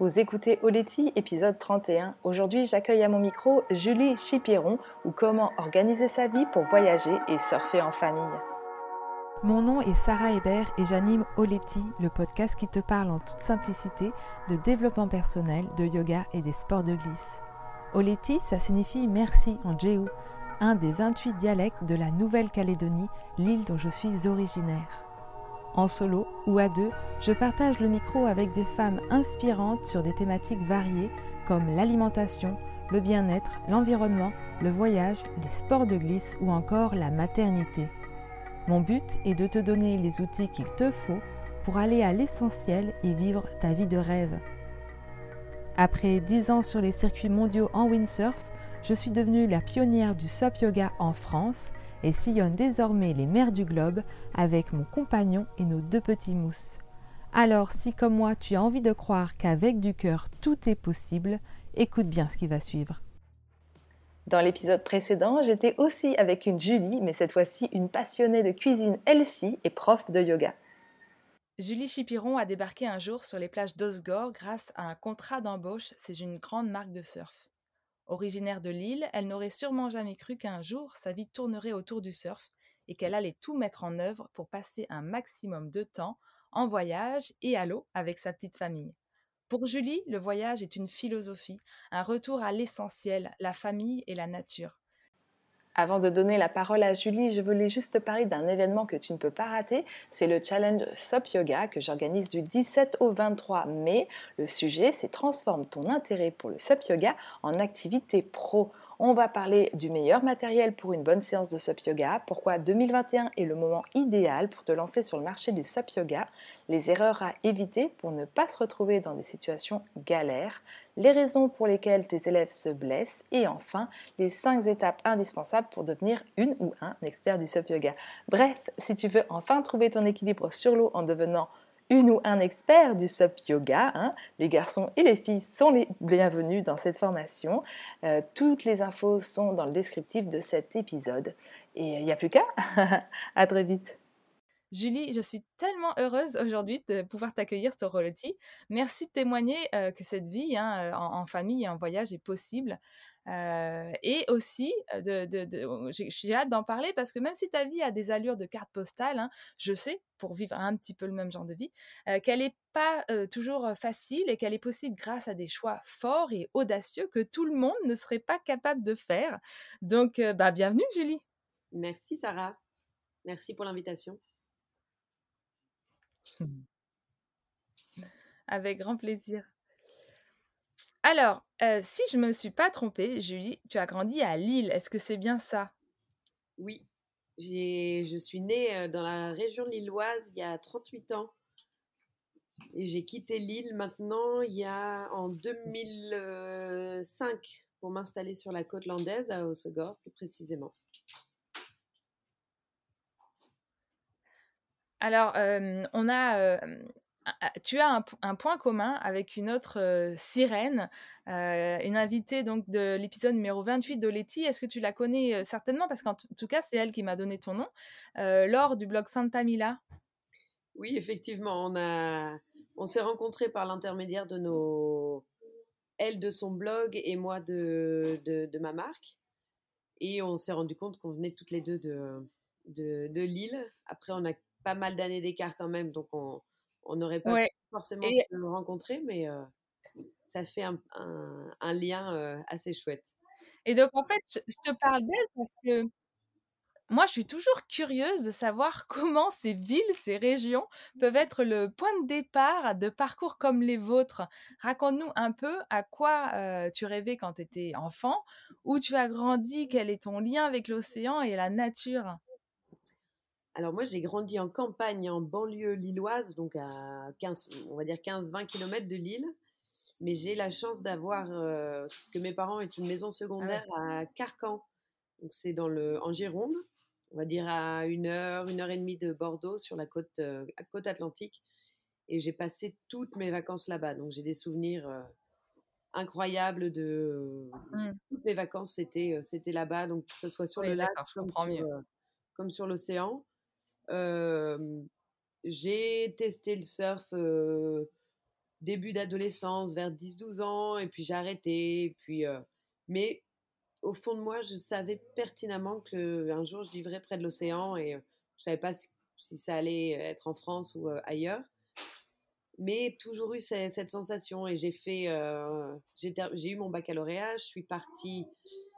Vous écoutez Oleti, épisode 31. Aujourd'hui, j'accueille à mon micro Julie Chipiron ou comment organiser sa vie pour voyager et surfer en famille. Mon nom est Sarah Hébert et j'anime Oleti, le podcast qui te parle en toute simplicité de développement personnel, de yoga et des sports de glisse. Oleti, ça signifie merci en Jéhu, un des 28 dialectes de la Nouvelle-Calédonie, l'île dont je suis originaire. En solo ou à deux, je partage le micro avec des femmes inspirantes sur des thématiques variées comme l'alimentation, le bien-être, l'environnement, le voyage, les sports de glisse ou encore la maternité. Mon but est de te donner les outils qu'il te faut pour aller à l'essentiel et vivre ta vie de rêve. Après 10 ans sur les circuits mondiaux en windsurf, je suis devenue la pionnière du SUP Yoga en France et sillonne désormais les mers du globe avec mon compagnon et nos deux petits mousses. Alors si comme moi tu as envie de croire qu'avec du cœur tout est possible, écoute bien ce qui va suivre. Dans l'épisode précédent, j'étais aussi avec une Julie, mais cette fois-ci une passionnée de cuisine elle-ci et prof de yoga. Julie Chipiron a débarqué un jour sur les plages d'Osgore grâce à un contrat d'embauche chez une grande marque de surf. Originaire de Lille, elle n'aurait sûrement jamais cru qu'un jour sa vie tournerait autour du surf et qu'elle allait tout mettre en œuvre pour passer un maximum de temps en voyage et à l'eau avec sa petite famille. Pour Julie, le voyage est une philosophie, un retour à l'essentiel, la famille et la nature. Avant de donner la parole à Julie, je voulais juste te parler d'un événement que tu ne peux pas rater. C'est le challenge SOP Yoga que j'organise du 17 au 23 mai. Le sujet, c'est transforme ton intérêt pour le SOP Yoga en activité pro. On va parler du meilleur matériel pour une bonne séance de SUP Yoga, pourquoi 2021 est le moment idéal pour te lancer sur le marché du SUP Yoga, les erreurs à éviter pour ne pas se retrouver dans des situations galères, les raisons pour lesquelles tes élèves se blessent et enfin les 5 étapes indispensables pour devenir une ou un expert du SUP Yoga. Bref, si tu veux enfin trouver ton équilibre sur l'eau en devenant une ou un expert du SUP Yoga. Hein. Les garçons et les filles sont les bienvenus dans cette formation. Euh, toutes les infos sont dans le descriptif de cet épisode. Et il n'y a plus qu'à. à très vite. Julie, je suis tellement heureuse aujourd'hui de pouvoir t'accueillir sur Rollety. Merci de témoigner que cette vie hein, en, famille et en voyage est possible. Et aussi, de, de, j'ai hâte d'en parler parce que même si ta vie a des allures de carte postale, hein, je sais, pour vivre un petit peu le même genre de vie, qu'elle n'est pas toujours facile et qu'elle est possible grâce à des choix forts et audacieux que tout le monde ne serait pas capable de faire. Donc, bah, bienvenue Julie. Merci Sarah. Merci pour l'invitation. Avec grand plaisir. Alors, si je me suis pas trompée, Julie, tu as grandi à Lille. Est-ce que c'est bien ça? Oui. Je suis née dans la région lilloise il y a 38 ans. Et j'ai quitté Lille maintenant il y a en 2005 pour m'installer sur la côte landaise à Hossegor plus précisément. Alors, on a tu as un, point commun avec une autre sirène, une invitée donc de l'épisode numéro 28 d'Oleti. Est-ce que tu la connais certainement? Parce qu'en tout cas, c'est elle qui m'a donné ton nom, lors du blog Santa Mila. Oui, effectivement, on, a, on s'est rencontrés par l'intermédiaire de nos... Elle de son blog et moi de, de, ma marque. Et on s'est rendu compte qu'on venait toutes les deux de, de, de Lille. Après, on a pas mal d'années d'écart quand même, donc on on n'aurait pas forcément se rencontrer, mais ça fait un, lien assez chouette. Et donc, en fait, je te parle d'elle parce que moi, je suis toujours curieuse de savoir comment ces villes, ces régions peuvent être le point de départ de parcours comme les vôtres. Raconte-nous un peu à quoi tu rêvais quand tu étais enfant, où tu as grandi, quel est ton lien avec l'océan et la nature. Alors moi, j'ai grandi en campagne, en banlieue lilloise, donc à 15, on va dire 15-20 km de Lille. Mais j'ai la chance d'avoir euh, que mes parents aient une maison ah secondaire à Carcan. Donc c'est dans le en Gironde, on va dire à une heure, une heure et demie de Bordeaux sur la côte, euh, côte atlantique. Et j'ai passé toutes mes vacances là-bas. Donc j'ai des souvenirs euh, incroyables de mmh. toutes mes vacances c'était c'était là-bas. Donc que ce soit sur le lac comme sur, comme sur l'océan j'ai testé le surf début d'adolescence, vers 10-12 ans, et puis j'ai arrêté. puis, mais au fond de moi, je savais pertinemment qu'un jour, je vivrais près de l'océan et je ne savais pas si, ça allait être en France ou ailleurs. Mais toujours eu cette, sensation et j'ai fait, j'ai eu mon baccalauréat, je suis partie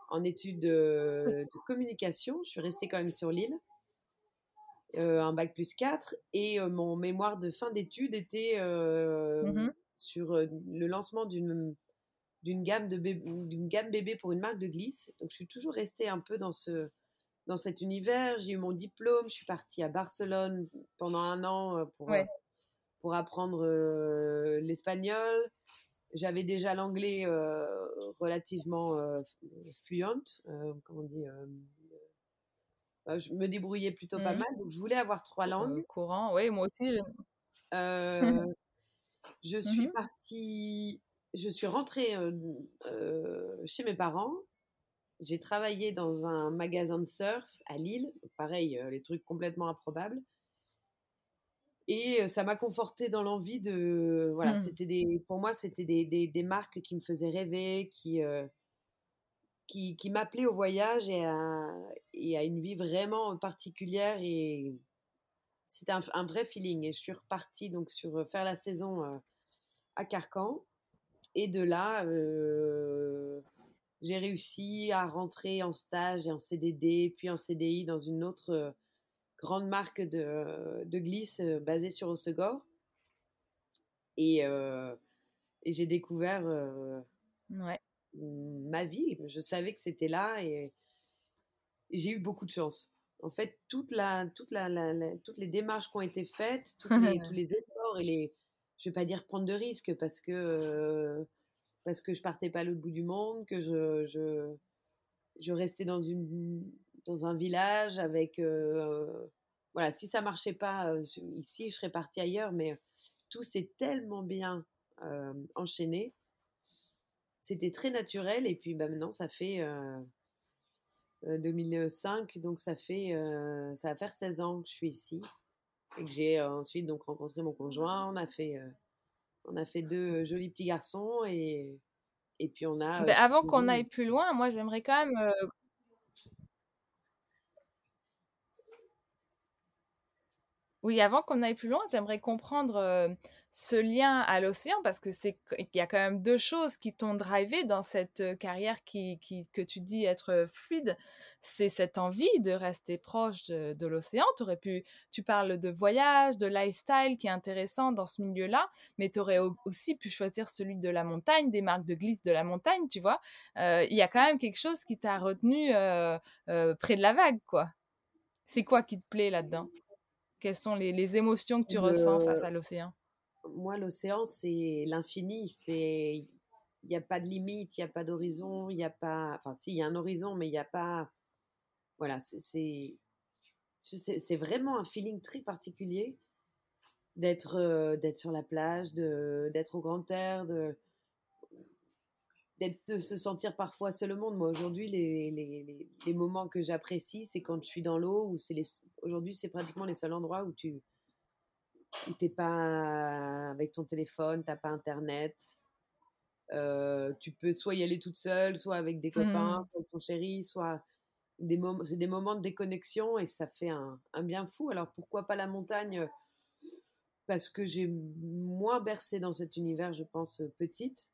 en études de, communication, je suis restée quand même sur l'île, un bac plus 4 et mon mémoire de fin d'études était mmh sur le lancement d'une d'une gamme de d'une gamme bébé pour une marque de glisse. Donc je suis toujours restée un peu dans ce dans cet univers. J'ai eu mon diplôme, je suis partie à Barcelone pendant un an euh, pour euh, pour apprendre euh, l'espagnol. J'avais déjà l'anglais relativement fluent, comment on dit. Je me débrouillais plutôt pas mmh mal, donc je voulais avoir trois langues. courant, oui, moi aussi. je suis mmh partie je suis rentrée chez mes parents. J'ai travaillé dans un magasin de surf à Lille. Pareil, les trucs complètement improbables. Et ça m'a conforté dans l'envie de. Voilà, mmh. c'était des, pour moi, c'était des, des, marques qui me faisaient rêver, qui, qui, m'appelaient au voyage et à, une vie vraiment particulière. Et c'était un, vrai feeling. Et je suis repartie donc sur faire la saison à Carcan. Et de là, euh, j'ai réussi à rentrer en stage et en CDD, puis en CDI dans une autre euh, grande marque de, glisse euh, basée sur Osegor. Et, j'ai découvert ma vie. Je savais que c'était là et, j'ai eu beaucoup de chance. En fait, toute la, toute la, toutes les démarches qui ont été faites, les, tous les efforts et les, je vais pas dire prendre de risques parce que parce que je partais pas à l'autre bout du monde, que je, je, je restais dans une dans un village avec voilà, si ça marchait pas ici, je serais partie ailleurs, mais tout s'est tellement bien enchaîné. C'était très naturel et puis bah, maintenant ça fait 2005, donc ça fait ça va faire 16 ans que je suis ici et que j'ai ensuite donc rencontré mon conjoint. On a fait, on a fait deux jolis petits garçons et, et puis on a. Ben, avant qu'on aille plus loin, moi j'aimerais quand même Oui, avant qu'on aille plus loin, j'aimerais comprendre ce lien à l'océan parce que c'est qu'il y a quand même deux choses qui t'ont drivé dans cette carrière qui, que tu dis être fluide. C'est cette envie de rester proche de, l'océan. Aurais pu, tu parles de voyage, de lifestyle qui est intéressant dans ce milieu-là, mais tu aurais aussi pu choisir celui de la montagne, des marques de glisse de la montagne, tu vois. Il y a quand même quelque chose qui t'a retenu près de la vague, quoi. C'est quoi qui te plaît là-dedans? Quelles sont les, émotions que tu ressens face à l'océan? Moi, l'océan, c'est l'infini. C'est il n'y a pas de limite, il n'y a pas d'horizon, il n'y a pas. Enfin, si, il y a un horizon, mais il n'y a pas. Voilà, c'est c'est vraiment un feeling très particulier d'être euh, d'être sur la plage, d'être au grand air, de de se sentir parfois seul au monde. Moi, aujourd'hui, les, les, les, moments que j'apprécie, c'est quand je suis dans l'eau, ou c'est les, aujourd'hui, c'est pratiquement les seuls endroits où tu où t'es pas avec ton téléphone, t'as pas internet. Euh, tu peux soit y aller toute seule, soit avec des copains, mmh. soit avec ton chéri, soit des moments, c'est des moments de déconnexion et ça fait un, un, bien fou. Alors pourquoi pas la montagne? Parce que j'ai moins bercé dans cet univers, je pense, petite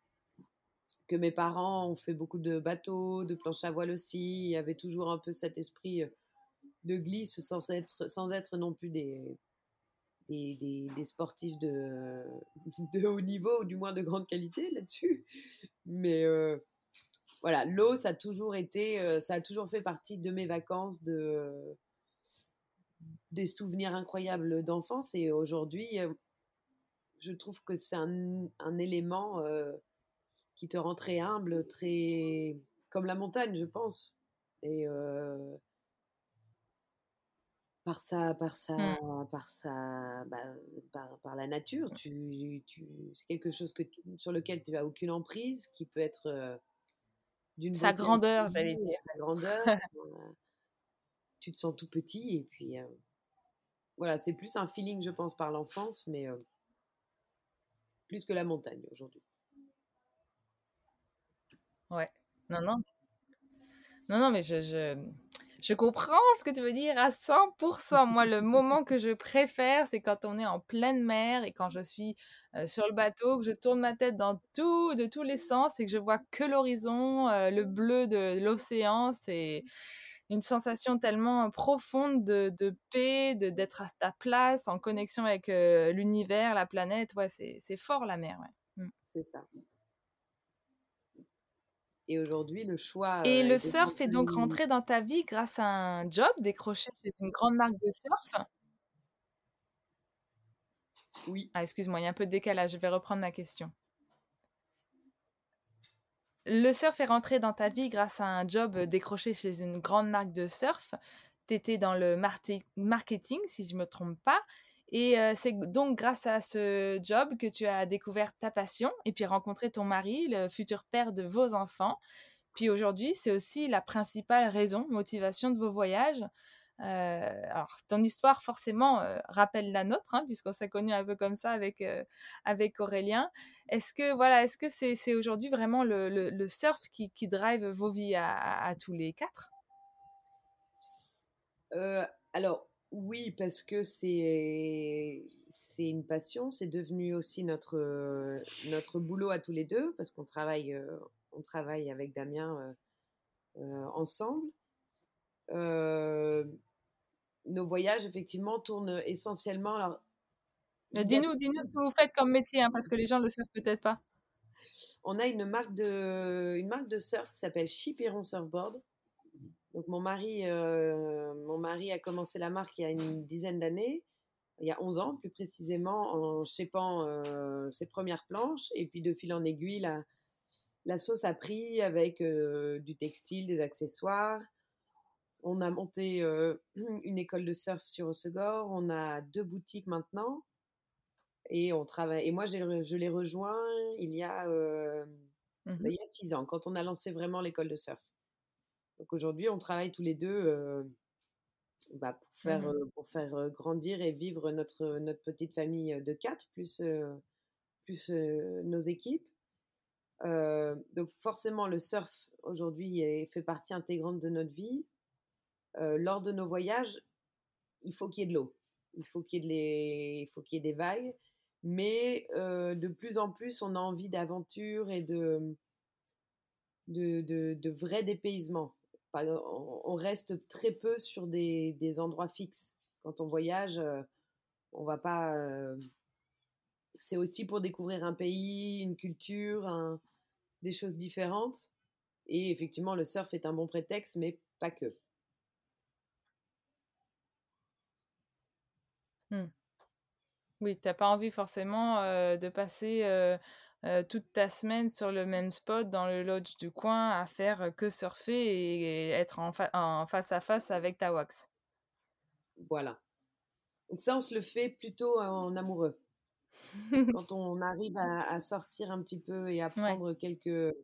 que mes parents ont fait beaucoup de bateaux, de planches à voile aussi. Il y avait toujours un peu cet esprit euh, de glisse sans être, non plus des, sportifs de, haut niveau ou du moins de grande qualité là-dessus. Mais euh, voilà, l'eau, ça a toujours été, euh, ça a toujours fait partie de mes vacances, de, des souvenirs incroyables d'enfance. Et aujourd'hui, je trouve que c'est un, élément qui te rend très humble, très comme la montagne, je pense. Et euh, par ça, par ça, mmh. par ça, bah, par, la nature, tu, tu c'est quelque chose que sur lequel tu as aucune emprise, qui peut être euh, d'une sa grandeur, j'allais dire. Sa grandeur, tu te sens tout petit et puis euh, voilà, c'est plus un feeling, je pense, par l'enfance, mais plus que la montagne aujourd'hui. Ouais. Non, non. Non, non, mais je, comprends ce que tu veux dire à 100%. Moi, le moment que je préfère, c'est quand on est en pleine mer et quand je suis euh, sur le bateau, que je tourne ma tête dans tout, de tous les sens et que je vois que l'horizon, euh, le bleu de l'océan. C'est une sensation tellement profonde de, paix, de d'être à ta place, en connexion avec euh, l'univers, la planète. Ouais, c'est fort la mer. Mmh. C'est ça. Et aujourd'hui, le choix. Et le surf est donc rentré dans ta vie grâce à un job décroché chez une grande marque de surf? Oui. Ah, excuse-moi, il y a un peu de décalage. Je vais reprendre ma question. Le surf est rentré dans ta vie grâce à un job décroché chez une grande marque de surf. Tu étais dans le marketing, si je ne me trompe pas. Et c'est donc grâce à ce job que tu as découvert ta passion et puis rencontré ton mari, le futur père de vos enfants. Puis aujourd'hui, c'est aussi la principale raison, motivation de vos voyages. alors, ton histoire, forcément, rappelle la nôtre, hein, puisqu'on s'est connus un peu comme ça avec, avec Aurélien. Est-ce que voilà, est-ce que c'est aujourd'hui vraiment le, surf qui, qui, drive vos vies à, à, tous les quatre? Alors, oui, parce que c'est c'est une passion, c'est devenu aussi notre notre boulot à tous les deux parce qu'on travaille on travaille avec Damien ensemble. nos voyages effectivement tournent essentiellement. Alors, dis-nous, dis-nous ce que vous faites comme métier, hein, parce que les gens ne le savent peut-être pas. On a une marque de une marque de surf qui s'appelle Chipiron Surfboard donc mon mari, euh, mon mari a commencé la marque il y a une dizaine d'années, il y a 11 ans plus précisément, en shapant euh, ses premières planches. Et puis de fil en aiguille, la, la sauce a pris avec euh, du textile, des accessoires. On a monté une école de surf sur Osegor. On a deux boutiques maintenant. Et on travaille. Et moi, je l'ai rejoint il y a, bah, il y a six ans, quand on a lancé vraiment l'école de surf. Donc aujourd'hui, on travaille tous les deux bah, pour faire, mmh pour faire grandir et vivre notre, notre petite famille de quatre, plus, plus nos équipes. donc forcément, le surf aujourd'hui fait partie intégrante de notre vie. lors de nos voyages, il faut qu'il y ait de l'eau, il faut qu'il y, ait y des vagues, mais de plus en plus, on a envie d'aventure et de, de, de, de vrais dépaysement on reste très peu sur des, endroits fixes. Quand on voyage, euh, on va pas. Euh, c'est aussi pour découvrir un pays, une culture, des choses différentes. Et effectivement, le surf est un bon prétexte, mais pas que. Mmh. Oui, tu n'as pas envie forcément euh, de passer euh, toute ta semaine sur le même spot dans le lodge du coin à faire que surfer et, être en, face à face avec ta wax. Voilà. Donc ça, on se le fait plutôt en amoureux. Quand on arrive à, sortir un petit peu et à prendre quelques,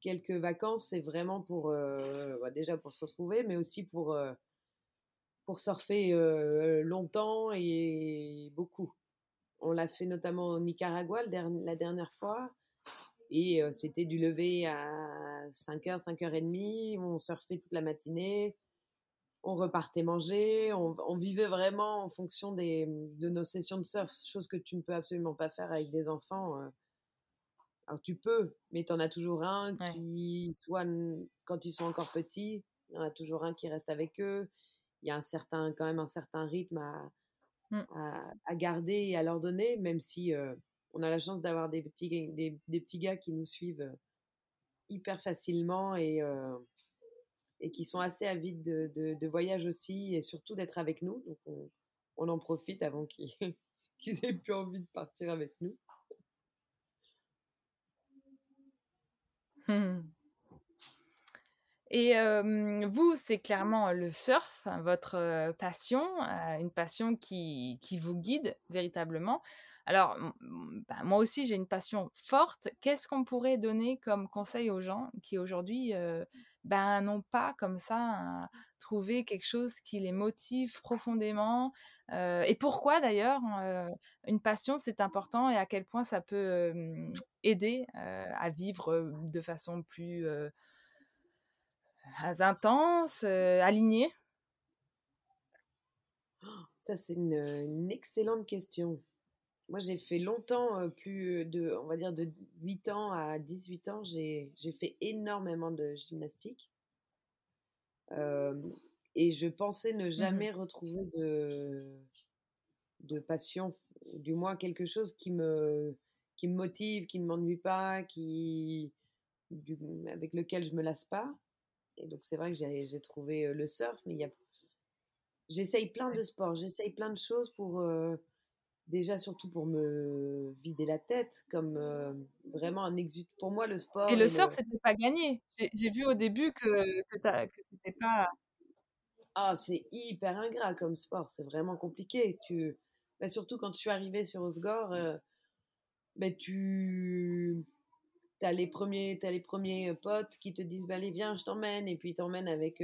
quelques vacances, c'est vraiment pour euh, bah, déjà pour se retrouver, mais aussi pour, euh, pour surfer longtemps et beaucoup. On l'a fait notamment au Nicaragua la dernière fois. Et c'était du lever à 5h, 5h30. On surfait toute la matinée. On repartait manger. On, vivait vraiment en fonction de nos sessions de surf, chose que tu ne peux absolument pas faire avec des enfants. Alors tu peux, mais tu en as toujours un qui, soit quand ils sont encore petits, il y en a toujours un qui reste avec eux. Il y a un certain, quand même un certain rythme à, Mmh. à, garder et à leur donner, même si on a la chance d'avoir des petits, des, petits gars qui nous suivent hyper facilement et, et qui sont assez avides de, de, voyage aussi et surtout d'être avec nous. Donc on, on en profite avant qu'ils aient plus envie de partir avec nous. Mmh. Et vous, c'est clairement le surf, hein, votre passion, une passion qui, qui, vous guide véritablement. Alors, bah, moi aussi, j'ai une passion forte. Qu'est-ce qu'on pourrait donner comme conseil aux gens qui aujourd'hui ben, n'ont pas comme ça trouvé quelque chose qui les motive profondément. et pourquoi d'ailleurs une passion c'est important et à quel point ça peut aider à vivre de façon plus intense, alignée Ça c'est une, excellente question. Moi, j'ai fait longtemps, plus de, on va dire de 8 ans à 18 ans, j'ai fait énormément de gymnastique. et je pensais ne mmh jamais retrouver de, de passion, du moins quelque chose qui me, qui me motive, qui ne m'ennuie pas, qui, avec lequel je me lasse pas. Et donc, c'est vrai que j'ai trouvé le surf, mais il y a, j'essaye plein de sports, j'essaye plein de choses pour déjà surtout pour me vider la tête, comme vraiment un exude. Pour moi, le sport. Et le surf, c'était pas gagné. J'ai vu au début que, que, que c'était pas. Ah, c'est hyper ingrat comme sport, c'est vraiment compliqué. Tu... Bah, surtout quand je suis arrivée sur Osgore, bah, tu as les, premiers, as les premiers potes qui te disent bah, Allez, viens, je t'emmène, et puis ils avec.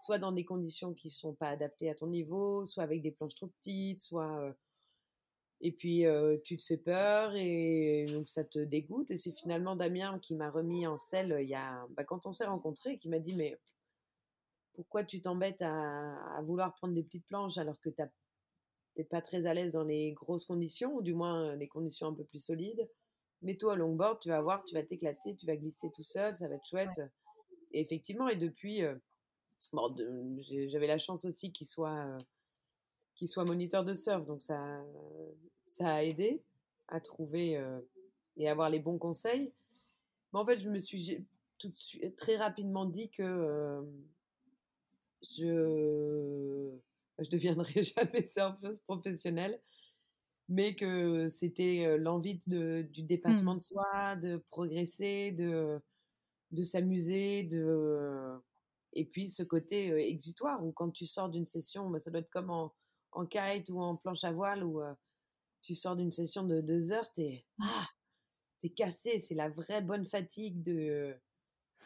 soit dans des conditions qui sont pas adaptées à ton niveau, soit avec des planches trop petites, soit et puis, tu te fais peur et donc ça te dégoûte. Et c'est finalement Damien qui m'a remis en selle il y a, bah, quand on s'est rencontrés, qui m'a dit Mais pourquoi tu t'embêtes à, vouloir prendre des petites planches alors que tu n'es pas très à l'aise dans les grosses conditions, ou du moins les conditions un peu plus solides? Mets-toi au longboard, tu vas voir, tu vas t'éclater, tu vas glisser tout seul, ça va être chouette. Et effectivement, et depuis, bon, j'avais la chance aussi qu'il soit qu'il soit moniteur de surf, donc ça, ça a aidé à trouver euh, et avoir les bons conseils. Mais en fait, je me suis tout de suite, très rapidement dit que euh, je je deviendrai jamais surfeuse professionnelle, mais que c'était l'envie de, du dépassement mmh. de soi, de progresser, de, de s'amuser, de et puis ce côté exutoire où quand tu sors d'une session, bah, ça doit être comme en, en kite ou en planche à voile où tu sors d'une session de deux heures, t'es ah, es cassé, c'est la vraie bonne fatigue de.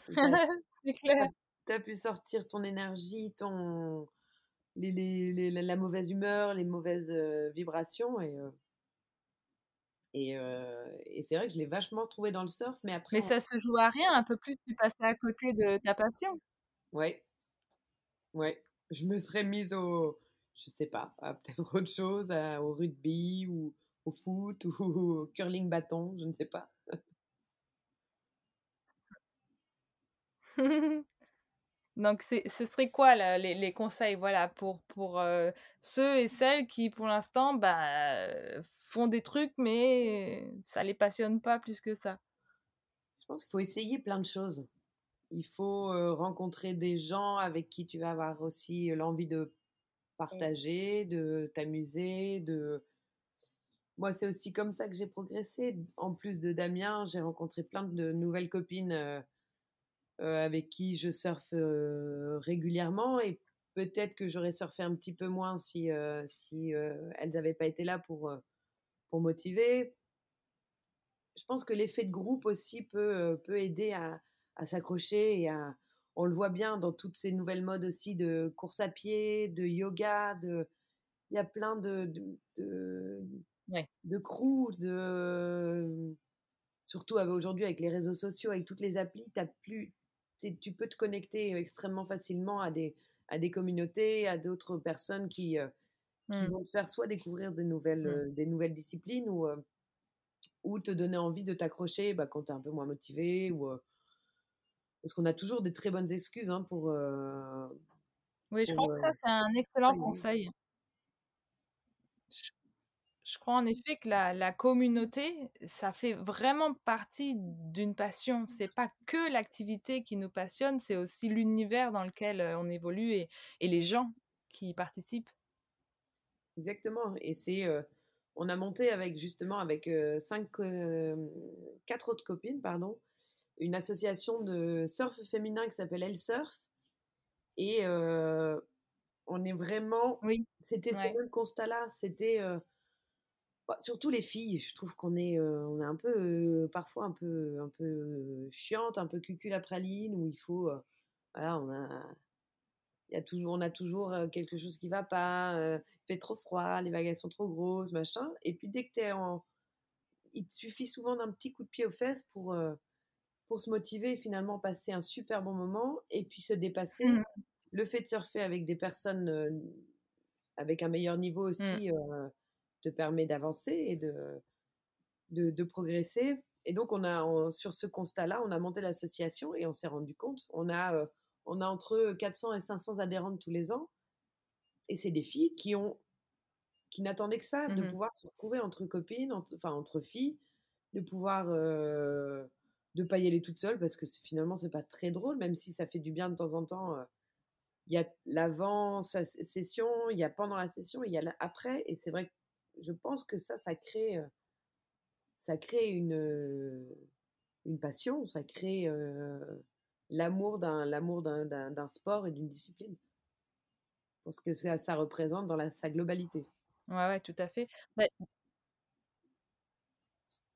c'est clair. T'as pu sortir ton énergie, ton les, les, la mauvaise humeur, les mauvaises vibrations et. Et, et c'est vrai que je l'ai vachement trouvé dans le surf, mais après. Mais ça se joue à rien, un peu plus, tu passais à côté de ta passion. Ouais. Ouais. Je me serais mise au, je sais pas, peut-être autre chose, au rugby ou au foot ou au curling bâton, je ne sais pas. Donc, ce serait quoi les, conseils voilà, pour, pour ceux et celles qui, pour l'instant, bah, font des trucs, mais ça les passionne pas plus que ça? Je pense qu'il faut essayer plein de choses. Il faut rencontrer des gens avec qui tu vas avoir aussi l'envie de partager, de t'amuser, de... Moi, c'est aussi comme ça que j'ai progressé. En plus de Damien, j'ai rencontré plein de nouvelles copines euh, euh, avec qui je surfe euh, régulièrement et peut-être que j'aurais surfé un petit peu moins si, si elles n'avaient pas été là pour, pour motiver. Je pense que l'effet de groupe aussi peut, peut aider à, à s'accrocher et à, on le voit bien dans toutes ces nouvelles modes aussi de course à pied, de yoga, de il y a plein de de, de, de crews, de surtout aujourd'hui avec les réseaux sociaux, avec toutes les applis, as plus, tu peux te connecter extrêmement facilement à des à des communautés, à d'autres personnes qui, euh, mmh. vont te faire soit découvrir de nouvelles, mmh. euh, des nouvelles disciplines ou, euh, ou te donner envie de t'accrocher bah, quand tu es un peu moins motivé ou parce qu'on a toujours des très bonnes excuses hein, pour. Oui, je crois que ça, c'est un excellent conseil. Je, crois en effet que la, la, communauté, ça fait vraiment partie d'une passion. C'est pas que l'activité qui nous passionne, c'est aussi l'univers dans lequel on évolue et, et, les gens qui y participent. Exactement. Et c'est. on a monté avec justement avec cinq, quatre autres copines, pardon, une association de surf féminin qui s'appelle Elle Surf. Et on est vraiment. Oui. C'était ce même constat-là. C'était. Euh, bah, surtout les filles, je trouve qu'on est, euh, on est un peu, parfois un peu, un peu chiante, un peu cucul à praline, où il faut voilà, on a, y a toujours, on a toujours quelque chose qui va pas, il fait trop froid, les vagues sont trop grosses, machin. Et puis dès que tu es en, il te suffit souvent d'un petit coup de pied aux fesses pour pour se motiver et finalement passer un super bon moment et puis se dépasser. Mmh. Le fait de surfer avec des personnes avec un meilleur niveau mmh. Te permet d'avancer et de, de, de, progresser. Et donc, on a, sur ce constat-là, on a monté l'association et on s'est rendu compte, on a, on a entre 400 et 500 adhérentes tous les ans. Et c'est des filles qui ont qui n'attendaient que ça, de mmh pouvoir se retrouver entre copines, enfin entre filles, de pouvoir euh, de pas y aller toute seule parce que finalement c'est pas très drôle, même si ça fait du bien de temps en temps. Il y a l'avant session, il y a pendant la session, il y a après, et c'est vrai que je pense que ça, ça crée ça crée une, une passion, ça crée l'amour d'un l'amour d'un sport et d'une discipline. Parce que ça, ça représente dans la, sa globalité. Ouais, ouais, tout à fait. Ouais.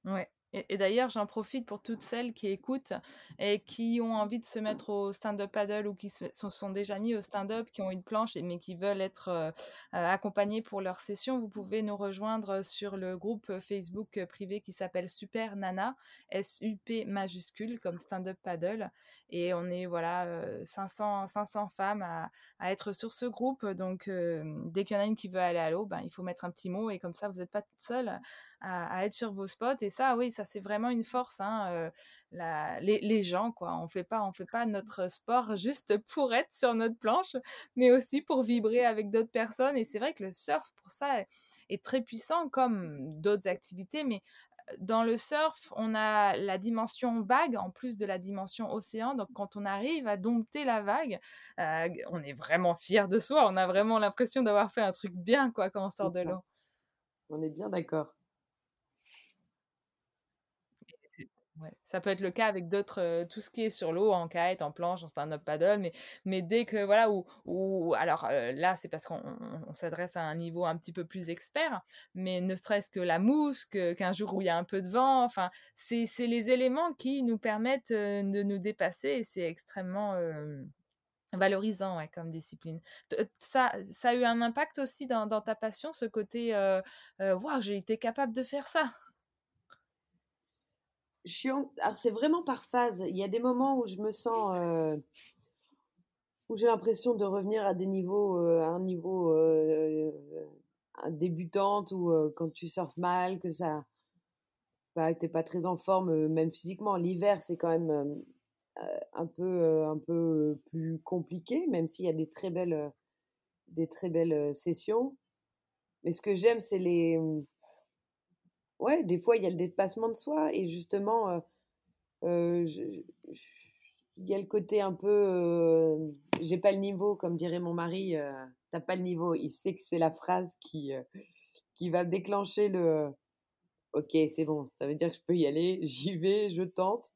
Ouais. Et, d'ailleurs, j'en profite pour toutes celles qui écoutent et qui ont envie de se mettre au stand-up paddle ou qui se sont, déjà mis au stand-up, qui ont une planche mais qui veulent être euh, euh, accompagnés pour leur session. Vous pouvez nous rejoindre sur le groupe Facebook privé qui s'appelle Super Nana, S-U-P majuscule comme stand-up paddle. Et on est voilà 500, euh, 500 femmes à, être sur ce groupe. Donc, dès qu'il y en a une qui veut aller à l'eau, ben, il faut mettre un petit mot et comme ça, vous n'êtes pas toute seule à, être sur vos spots. Et ça, oui, ça c'est vraiment une force. Hein, la, les, gens, quoi. On fait pas, on fait pas notre sport juste pour être sur notre planche, mais aussi pour vibrer avec d'autres personnes. Et c'est vrai que le surf, pour ça, est très puissant, comme d'autres activités. Mais dans le surf, on a la dimension vague en plus de la dimension océan. Donc, quand on arrive à dompter la vague, on est vraiment fier de soi. On a vraiment l'impression d'avoir fait un truc bien, quoi, quand on sort de l'eau. On est bien d'accord. Ça peut être le cas avec d'autres, tout ce qui est sur l'eau, en kite, en planche, en stand-up paddle, mais, mais dès que, voilà, ou, ou alors là, c'est parce qu'on s'adresse à un niveau un petit peu plus expert, mais ne serait-ce que la mousse, qu'un jour où il y a un peu de vent, enfin, c'est les éléments qui nous permettent de nous dépasser et c'est extrêmement valorisant ouais, comme discipline. Ça, ça a eu un impact aussi dans, dans ta passion, ce côté, waouh, j'ai été capable de faire ça c'est vraiment par phase. Il y a des moments où je me sens, euh, où j'ai l'impression de revenir à des niveaux, euh, un niveau euh, débutante ou quand tu surfes mal, que ça, bah, t'es pas très en forme, même physiquement. L'hiver c'est quand même un peu, un peu plus compliqué, même s'il y a des très belles, des très belles sessions. Mais ce que j'aime, c'est les ouais, des fois, il y a le dépassement de soi et justement, il y a le côté un peu, j'ai pas le niveau, comme dirait mon mari, t'as pas le niveau. Il sait que c'est la phrase qui, qui va déclencher le ok, c'est bon, ça veut dire que je peux y aller, j'y vais, je tente.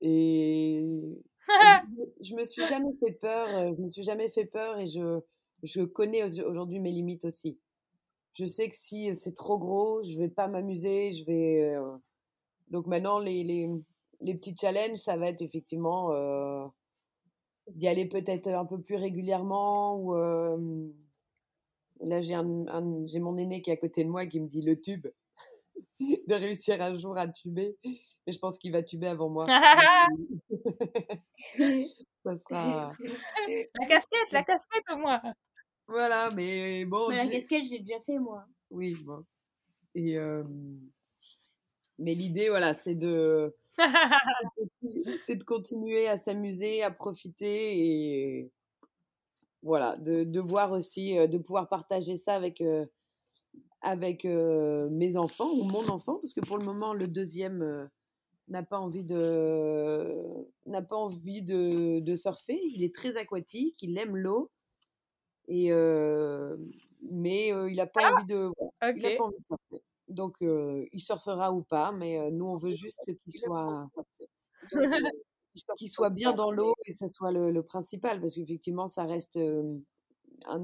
et je, me suis jamais fait peur, je me suis jamais fait peur et je, je connais aujourd'hui mes limites aussi je sais que si c'est trop gros, je vais pas m'amuser, je vais. Donc maintenant, les, les, les, petits challenges, ça va être effectivement euh, d'y aller peut-être un peu plus régulièrement. Ou là, j'ai un, j'ai mon aîné qui est à côté de moi qui me dit le tube, de réussir un jour à tuber. Mais je pense qu'il va tuber avant moi. ça sera. La casquette, la casquette au moins. Voilà, mais bon. Mais la casquette, j'ai déjà fait, moi. Oui, bon. Et, Mais l'idée, voilà, c'est de... c'est de continuer à s'amuser, à profiter et voilà, de, de, voir aussi, de pouvoir partager ça avec, avec mes enfants ou mon enfant, parce que pour le moment, le deuxième n'a pas envie de n'a pas envie de, de, surfer. Il est très aquatique, il aime l'eau. Et, mais il n'a pas, ah! envie de, il pas envie de surfer. Donc, il surfera ou pas, mais nous, on veut juste qu'il soit, qu'il soit bien dans l'eau et ça soit le, principal, parce qu'effectivement, ça reste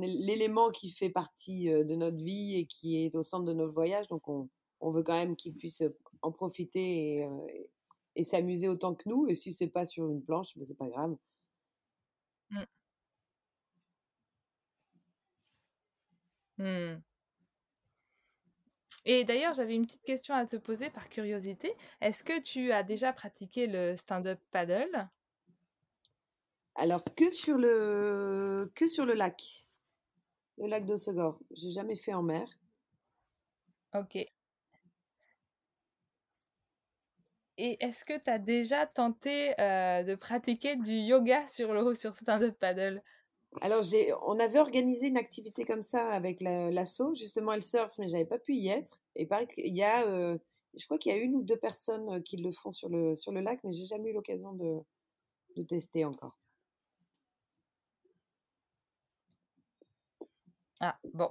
l'élément qui fait partie de notre vie et qui est au centre de notre voyage. Donc, on, on veut quand même qu'il puisse en profiter et, et s'amuser autant que nous. Et si c'est pas sur une planche, ben, c'est pas grave. Mmh. Mmh. Et d'ailleurs, j'avais une petite question à te poser par curiosité. Est-ce que tu as déjà pratiqué le stand-up paddle? Alors, que sur le, que sur le lac, le lac d'Ossegor. J'ai jamais fait en mer. Ok. Et est-ce que tu as déjà tenté euh, de pratiquer du yoga sur l'eau, sur stand-up paddle? Alors, on avait organisé une activité comme ça avec l'asso. Justement, elle surf, mais j'avais pas pu y être. Et pareil qu'il y a, euh, je crois qu'il y a une ou deux personnes euh, qui le font sur le, sur le lac, mais j'ai jamais eu l'occasion de, de tester encore. Ah, bon.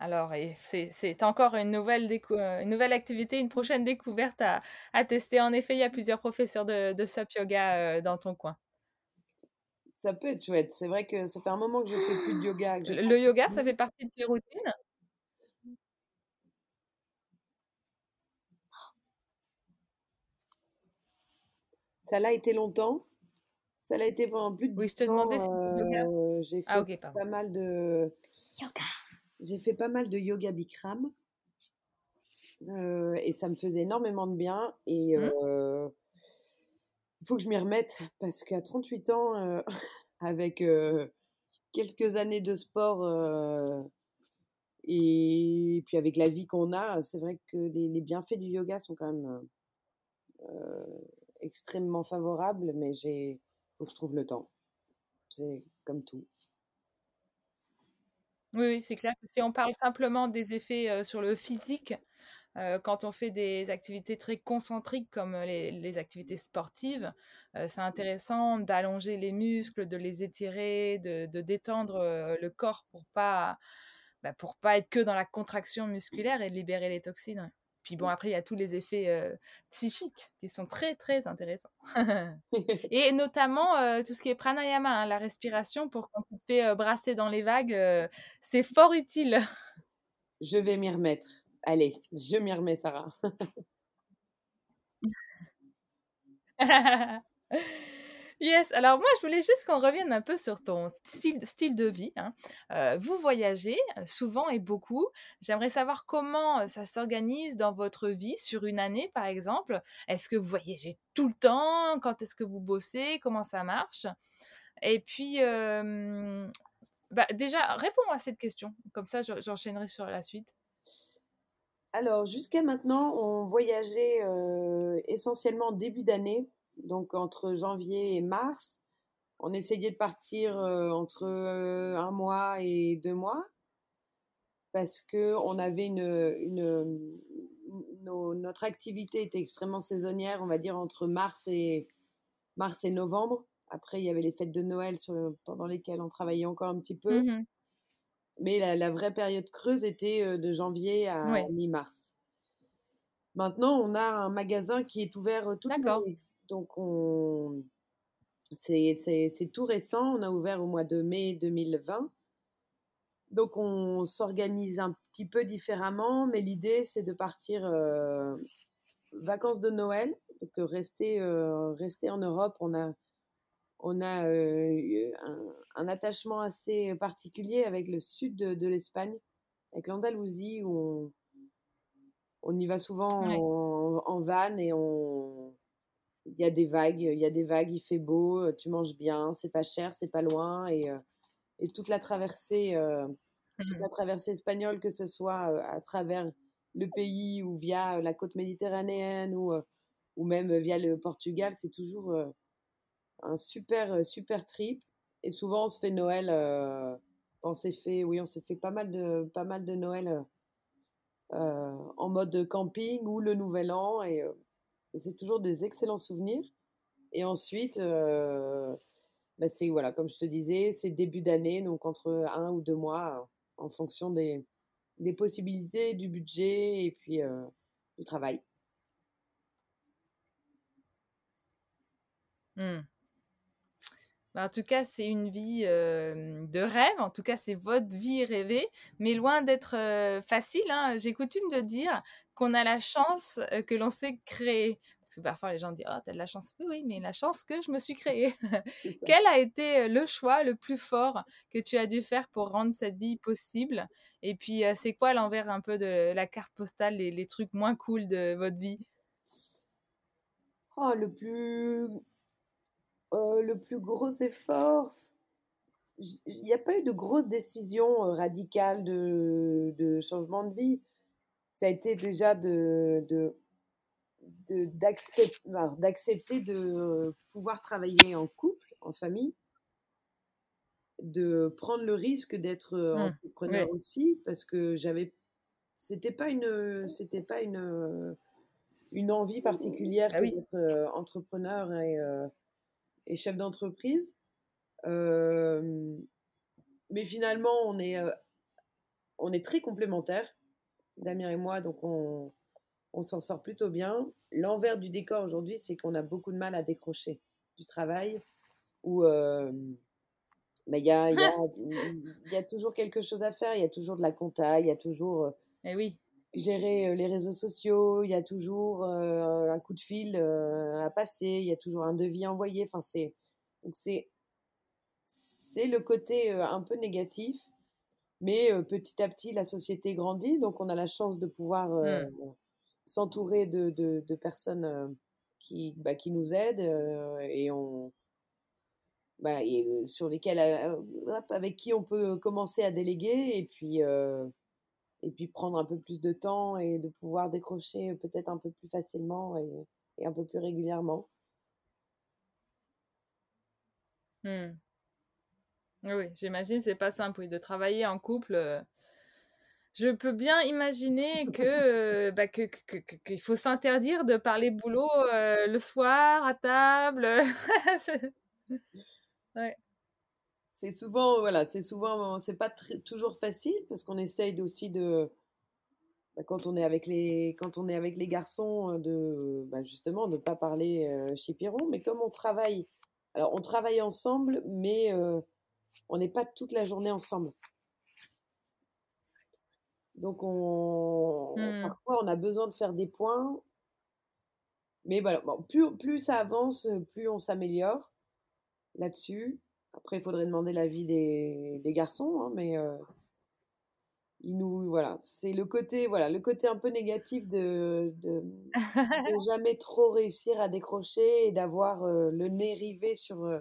Alors, c'est encore une nouvelle, euh, une nouvelle activité, une prochaine découverte à, à, tester. En effet, il y a plusieurs professeurs de, de Yoga dans ton coin. Ça peut être chouette. C'est vrai que ça fait un moment que je fais plus de yoga. le yoga, ça fait partie de tes routines? Ça l'a été longtemps. Ça l'a été pendant plus de Oui, je te demandais si euh, J'ai ah, fait pas mal de yoga. J'ai fait pas mal de yoga Bikram. Euh, et ça me faisait énormément de bien. Et mmh. euh, il faut que je m'y remette parce qu'à 38 ans, euh, avec euh, quelques années de sport euh, et puis avec la vie qu'on a, c'est vrai que les, bienfaits du yoga sont quand même extrêmement favorables, mais il faut que je trouve le temps. C'est comme tout. Oui, oui c'est clair. Si on parle simplement des effets sur le physique, euh, quand on fait des activités très concentriques comme les, activités sportives, euh, c'est intéressant d'allonger les muscles, de les étirer, de, détendre euh, le corps pour pas bah, pour pas être que dans la contraction musculaire et libérer les toxines. Puis bon, après, il y a tous les effets psychiques qui sont très, très intéressants. et notamment tout ce qui est pranayama, hein, la respiration pour quand on fait brasser dans les vagues, c'est fort utile. Je vais m'y remettre. Allez, je m'y remets, Sarah. yes, alors moi je voulais juste qu'on revienne un peu sur ton style, de vie. Hein. Euh, vous voyagez euh, souvent et beaucoup. J'aimerais savoir comment euh, ça s'organise dans votre vie sur une année par exemple. Est-ce que vous voyagez tout le temps? Quand est-ce que vous bossez? Comment ça marche? Et puis, bah, déjà, réponds à cette question. Comme ça, j'enchaînerai sur la suite. Alors, jusqu'à maintenant, on voyageait euh, essentiellement début d'année, donc entre janvier et mars. On essayait de partir euh, entre euh, un mois et deux mois parce que notre activité était extrêmement saisonnière, on va dire entre mars et mars novembre. Après, il y avait les fêtes de Noël pendant lesquelles on travaillait encore un petit peu. Mmh mais la, vraie période creuse était de janvier à mi-mars. Maintenant, on a un magasin qui est ouvert toute l'année. Donc, on... c'est tout récent. On a ouvert au mois de mai 2020. Donc, on s'organise un petit peu différemment, mais l'idée, c'est de partir vacances de Noël. Donc, rester, rester en Europe. On a on a un, attachement assez particulier avec le sud de, l'Espagne, avec l'Andalousie, où on, y va souvent en, van et on, il y a des vagues, il y a des vagues, il fait beau, tu manges bien, c'est pas cher, c'est pas loin et, toute la traversée, mmh. la traversée espagnole, que ce soit à travers le pays ou via la côte méditerranéenne ou, ou même via le Portugal, c'est toujours super, euh, super trip. Et souvent, on se fait Noël. Euh, on s'est fait, oui, on s'est fait pas mal de, pas mal de Noël euh, en mode camping ou le Nouvel An. Et, c'est toujours des excellents souvenirs. Et ensuite, bah, c'est voilà, comme je te disais, c'est début d'année, donc entre un ou deux mois, en fonction des, des possibilités, du budget et puis du travail. Mmh. Bah, en tout cas, c'est une vie de rêve. En tout cas, c'est votre vie rêvée, mais loin d'être facile. Hein. J'ai coutume de dire qu'on a la chance que l'on s'est créer. Parce que parfois les gens disent Oh, t'as de la chance. Oui, oui, mais la chance que je me suis créée. Quel a été le choix le plus fort que tu as dû faire pour rendre cette vie possible? Et puis, c'est quoi l'envers un peu de la carte postale, les, les trucs moins cool de votre vie? Oh, le plus, le plus gros effort, il n'y a pas eu de grosses décisions radicales de, de, changement de vie. Ça a été déjà de, de, d'accepter de pouvoir travailler en couple, en famille, de prendre le risque d'être mmh, entrepreneur aussi, parce que j'avais, c'était pas une, c'était pas une, une envie particulière ah d'être entrepreneur et, et chef d'entreprise. mais finalement, on est, on est très complémentaires, Damien et moi, donc on, on s'en sort plutôt bien. L'envers du décor aujourd'hui, c'est qu'on a beaucoup de mal à décrocher du travail où bah, il y, a, y, a, toujours quelque chose à faire, il y a toujours de la compta, il y a toujours eh oui. Gérer les réseaux sociaux, il y a toujours un coup de fil à passer, il y a toujours un devis envoyé. Enfin, c'est c'est c'est le côté un peu négatif, mais petit à petit la société grandit, donc on a la chance de pouvoir mmh s'entourer de, de, personnes qui, bah, qui nous aident et on bah, et sur lesquelles avec qui on peut commencer à déléguer et puis et puis prendre un peu plus de temps et de pouvoir décrocher peut-être un peu plus facilement et, un peu plus régulièrement. Mmh. Oui, j'imagine c'est pas simple de travailler en couple je peux bien imaginer bah, que, qu'il faut s'interdire de parler boulot le soir à table. ouais. C'est souvent, voilà, c'est souvent, c'est pas toujours facile parce qu'on essaye aussi de, bah, quand on est avec les, quand on est avec les garçons, de, bah, justement, de pas parler chipiron. Mais comme on travaille, alors on travaille ensemble, mais on n'est pas toute la journée ensemble. Donc, on, mmh. parfois, on a besoin de faire des points. Mais voilà, plus, plus ça avance, plus on s'améliore là-dessus. Après, il faudrait demander l'avis des, des garçons, hein, mais euh, il nous, voilà, c'est le côté, voilà, le côté un peu négatif de, de, jamais trop réussir à décrocher et d'avoir euh, le nez rivé sur euh,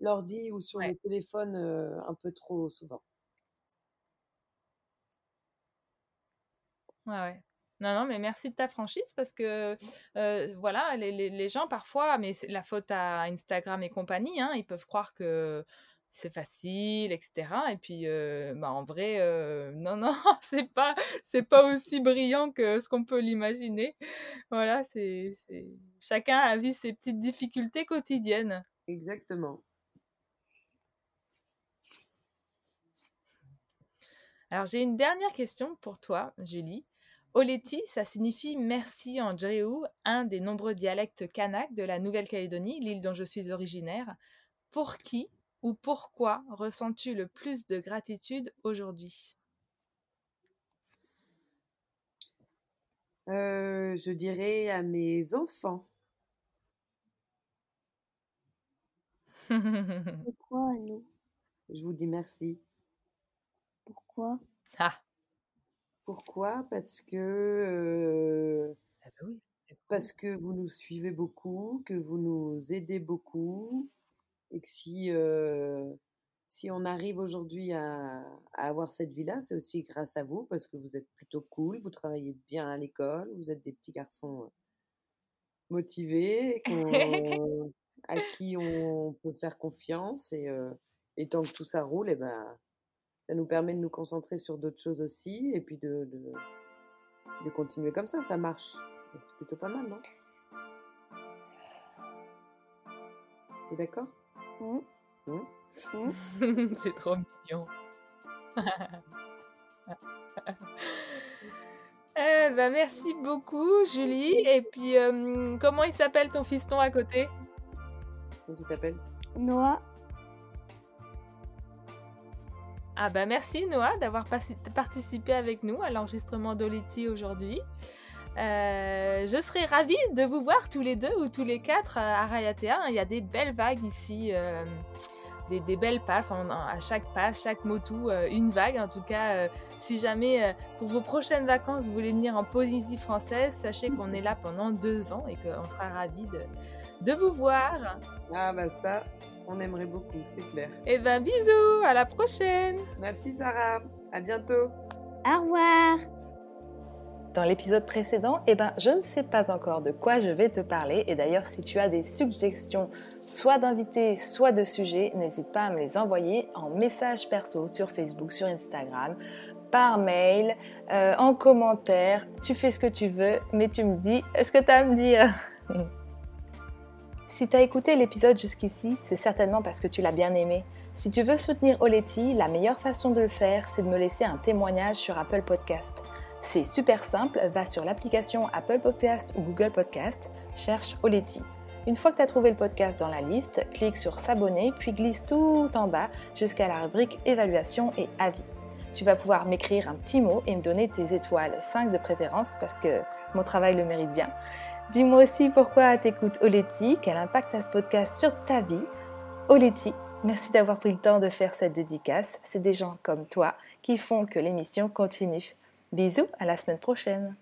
l'ordi ou sur le téléphone un peu trop souvent. Ouais, ouais. Non, non, mais merci de ta franchise parce que voilà, les, les, gens parfois, mais c'est la faute à Instagram et compagnie, hein, ils peuvent croire que c'est facile, etc. Et puis, bah, en vrai, non, non, c'est pas, c'est pas aussi brillant que ce qu'on peut l'imaginer. Voilà, c'est, chacun a vu ses petites difficultés quotidiennes. Exactement. Alors, j'ai une dernière question pour toi, Julie. Oleti, ça signifie merci en dréou, un des nombreux dialectes kanak de la Nouvelle-Calédonie, l'île dont je suis originaire. Pour qui ou pourquoi ressens-tu le plus de gratitude aujourd'hui? Euh, Je dirais à mes enfants. Pourquoi à nous Je vous dis merci. Pourquoi? Ah pourquoi? Parce que, ah bah parce que vous nous suivez beaucoup, que vous nous aidez beaucoup, et que si, si on arrive aujourd'hui à, avoir cette vie-là, c'est aussi grâce à vous, parce que vous êtes plutôt cool, vous travaillez bien à l'école, vous êtes des petits garçons motivés, à qui on peut faire confiance, et, et tant que tout ça roule, et eh ben ça nous permet de nous concentrer sur d'autres choses aussi et puis de, de, continuer comme ça, ça marche. C'est plutôt pas mal, non? T'es d'accord? Mmh. Mmh. Mmh. C'est trop mignon. eh ben, merci beaucoup, Julie. Et puis, comment il s'appelle ton fiston à côté? Comment tu t'appelles Noah. Ah bah merci Noah d'avoir participé avec nous à l'enregistrement d'Oliti aujourd'hui. Euh, je serais ravie de vous voir tous les deux ou tous les quatre à Rayatea. Il y a des belles vagues ici, euh, des, belles passes à chaque passe, chaque motu, euh, une vague. En tout cas, si jamais pour vos prochaines vacances vous voulez venir en Polynésie française, sachez qu'on est là pendant deux ans et qu'on sera ravis de, vous voir. Ah bah ça, on aimerait beaucoup, c'est clair. Et eh ben bisous, à la prochaine. Merci Sarah, à bientôt. Au revoir. Dans l'épisode précédent, eh ben, je ne sais pas encore de quoi je vais te parler. Et d'ailleurs, si tu as des suggestions, soit d'invités, soit de sujets, n'hésite pas à me les envoyer en message perso sur Facebook, sur Instagram, par mail, euh, en commentaire. Tu fais ce que tu veux, mais tu me dis, est-ce que tu as à me dire Si tu as écouté l'épisode jusqu'ici, c'est certainement parce que tu l'as bien aimé. Si tu veux soutenir Oleti, la meilleure façon de le faire, c'est de me laisser un témoignage sur Apple Podcast. C'est super simple, va sur l'application Apple Podcast ou Google Podcast, cherche Oleti. Une fois que tu as trouvé le podcast dans la liste, clique sur s'abonner, puis glisse tout en bas jusqu'à la rubrique évaluation et avis. Tu vas pouvoir m'écrire un petit mot et me donner tes étoiles, 5 de préférence parce que mon travail le mérite bien. Dis-moi aussi pourquoi t'écoutes Oleti, quel impact a ce podcast sur ta vie. Oleti, merci d'avoir pris le temps de faire cette dédicace. C'est des gens comme toi qui font que l'émission continue. Bisous, à la semaine prochaine.